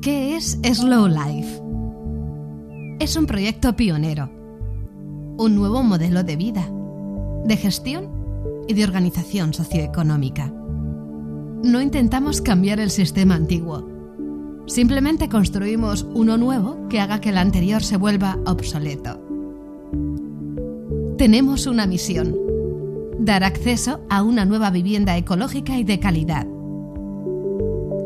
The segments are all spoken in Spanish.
¿Qué es Slow Life? Es un proyecto pionero, un nuevo modelo de vida, de gestión y de organización socioeconómica. No intentamos cambiar el sistema antiguo, simplemente construimos uno nuevo que haga que el anterior se vuelva obsoleto. Tenemos una misión, dar acceso a una nueva vivienda ecológica y de calidad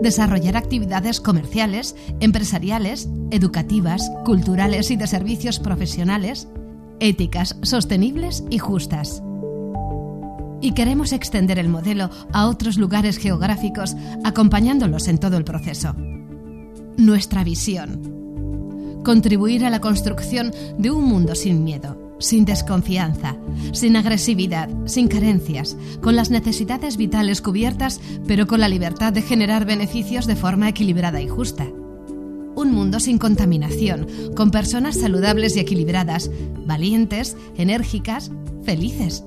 desarrollar actividades comerciales, empresariales, educativas, culturales y de servicios profesionales, éticas, sostenibles y justas. Y queremos extender el modelo a otros lugares geográficos, acompañándolos en todo el proceso. Nuestra visión. Contribuir a la construcción de un mundo sin miedo, sin desconfianza, sin agresividad, sin carencias, con las necesidades vitales cubiertas, pero con la libertad de generar beneficios de forma equilibrada y justa. Un mundo sin contaminación, con personas saludables y equilibradas, valientes, enérgicas, felices.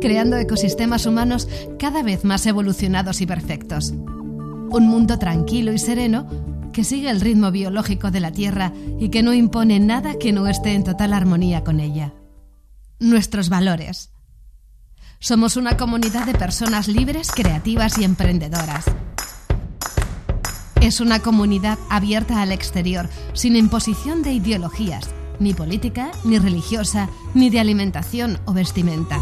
Creando ecosistemas humanos cada vez más evolucionados y perfectos. Un mundo tranquilo y sereno que sigue el ritmo biológico de la Tierra y que no impone nada que no esté en total armonía con ella. Nuestros valores. Somos una comunidad de personas libres, creativas y emprendedoras. Es una comunidad abierta al exterior, sin imposición de ideologías, ni política, ni religiosa, ni de alimentación o vestimenta.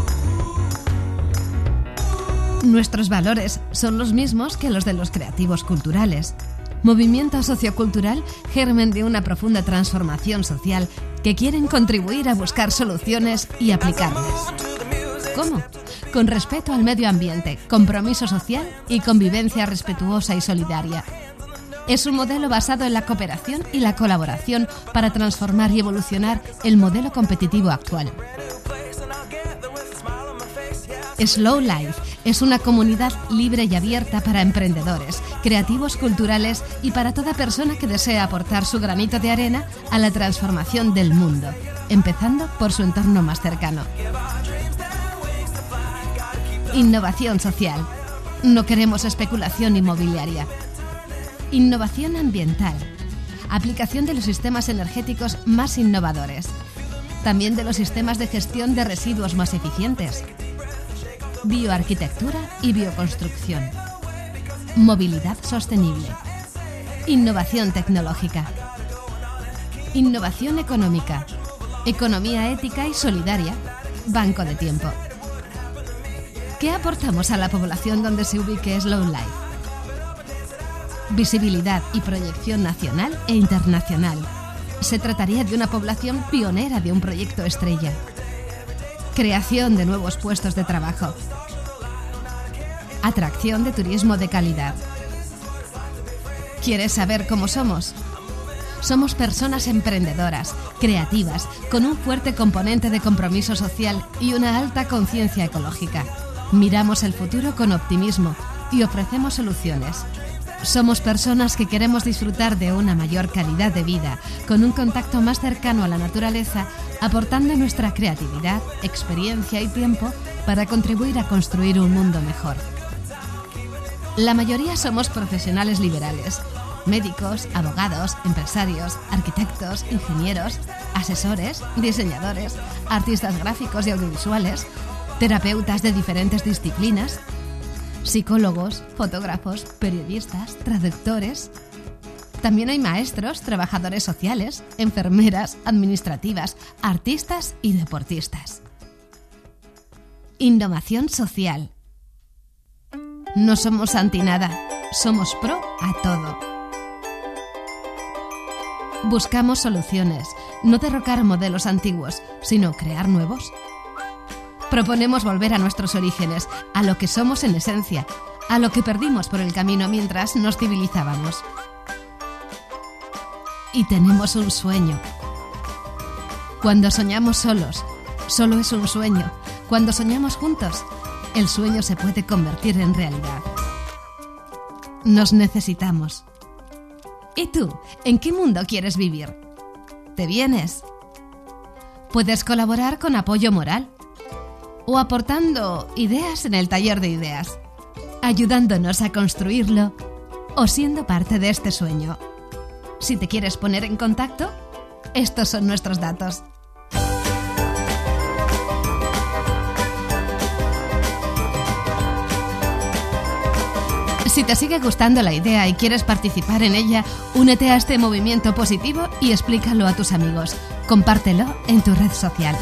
Nuestros valores son los mismos que los de los creativos culturales movimiento sociocultural germen de una profunda transformación social que quieren contribuir a buscar soluciones y aplicarlas. ¿Cómo? Con respeto al medio ambiente, compromiso social y convivencia respetuosa y solidaria. Es un modelo basado en la cooperación y la colaboración para transformar y evolucionar el modelo competitivo actual. Slow Life es una comunidad libre y abierta para emprendedores, creativos culturales y para toda persona que desea aportar su granito de arena a la transformación del mundo, empezando por su entorno más cercano. Innovación social. No queremos especulación inmobiliaria. Innovación ambiental. Aplicación de los sistemas energéticos más innovadores. También de los sistemas de gestión de residuos más eficientes bioarquitectura y bioconstrucción, movilidad sostenible, innovación tecnológica, innovación económica, economía ética y solidaria, banco de tiempo. ¿Qué aportamos a la población donde se ubique Slow Life? Visibilidad y proyección nacional e internacional. Se trataría de una población pionera de un proyecto estrella creación de nuevos puestos de trabajo, atracción de turismo de calidad. ¿Quieres saber cómo somos? Somos personas emprendedoras, creativas, con un fuerte componente de compromiso social y una alta conciencia ecológica. Miramos el futuro con optimismo y ofrecemos soluciones. Somos personas que queremos disfrutar de una mayor calidad de vida, con un contacto más cercano a la naturaleza, aportando nuestra creatividad, experiencia y tiempo para contribuir a construir un mundo mejor. La mayoría somos profesionales liberales, médicos, abogados, empresarios, arquitectos, ingenieros, asesores, diseñadores, artistas gráficos y audiovisuales, terapeutas de diferentes disciplinas, psicólogos, fotógrafos, periodistas, traductores. También hay maestros, trabajadores sociales, enfermeras, administrativas, artistas y deportistas. Innovación social. No somos anti nada, somos pro a todo. Buscamos soluciones, no derrocar modelos antiguos, sino crear nuevos Proponemos volver a nuestros orígenes, a lo que somos en esencia, a lo que perdimos por el camino mientras nos civilizábamos. Y tenemos un sueño. Cuando soñamos solos, solo es un sueño. Cuando soñamos juntos, el sueño se puede convertir en realidad. Nos necesitamos. ¿Y tú? ¿En qué mundo quieres vivir? ¿Te vienes? Puedes colaborar con apoyo moral o aportando ideas en el taller de ideas, ayudándonos a construirlo o siendo parte de este sueño. Si te quieres poner en contacto, estos son nuestros datos. Si te sigue gustando la idea y quieres participar en ella, únete a este movimiento positivo y explícalo a tus amigos. Compártelo en tu red social.